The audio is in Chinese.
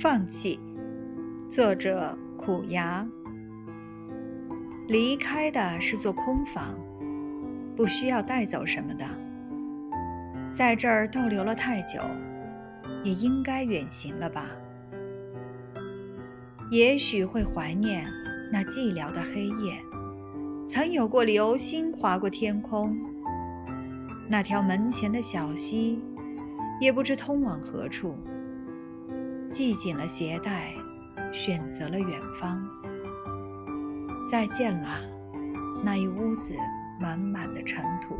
放弃，作者苦牙。离开的是座空房，不需要带走什么的。在这儿逗留了太久，也应该远行了吧？也许会怀念那寂寥的黑夜，曾有过流星划过天空。那条门前的小溪，也不知通往何处。系紧了鞋带，选择了远方。再见了，那一屋子满满的尘土。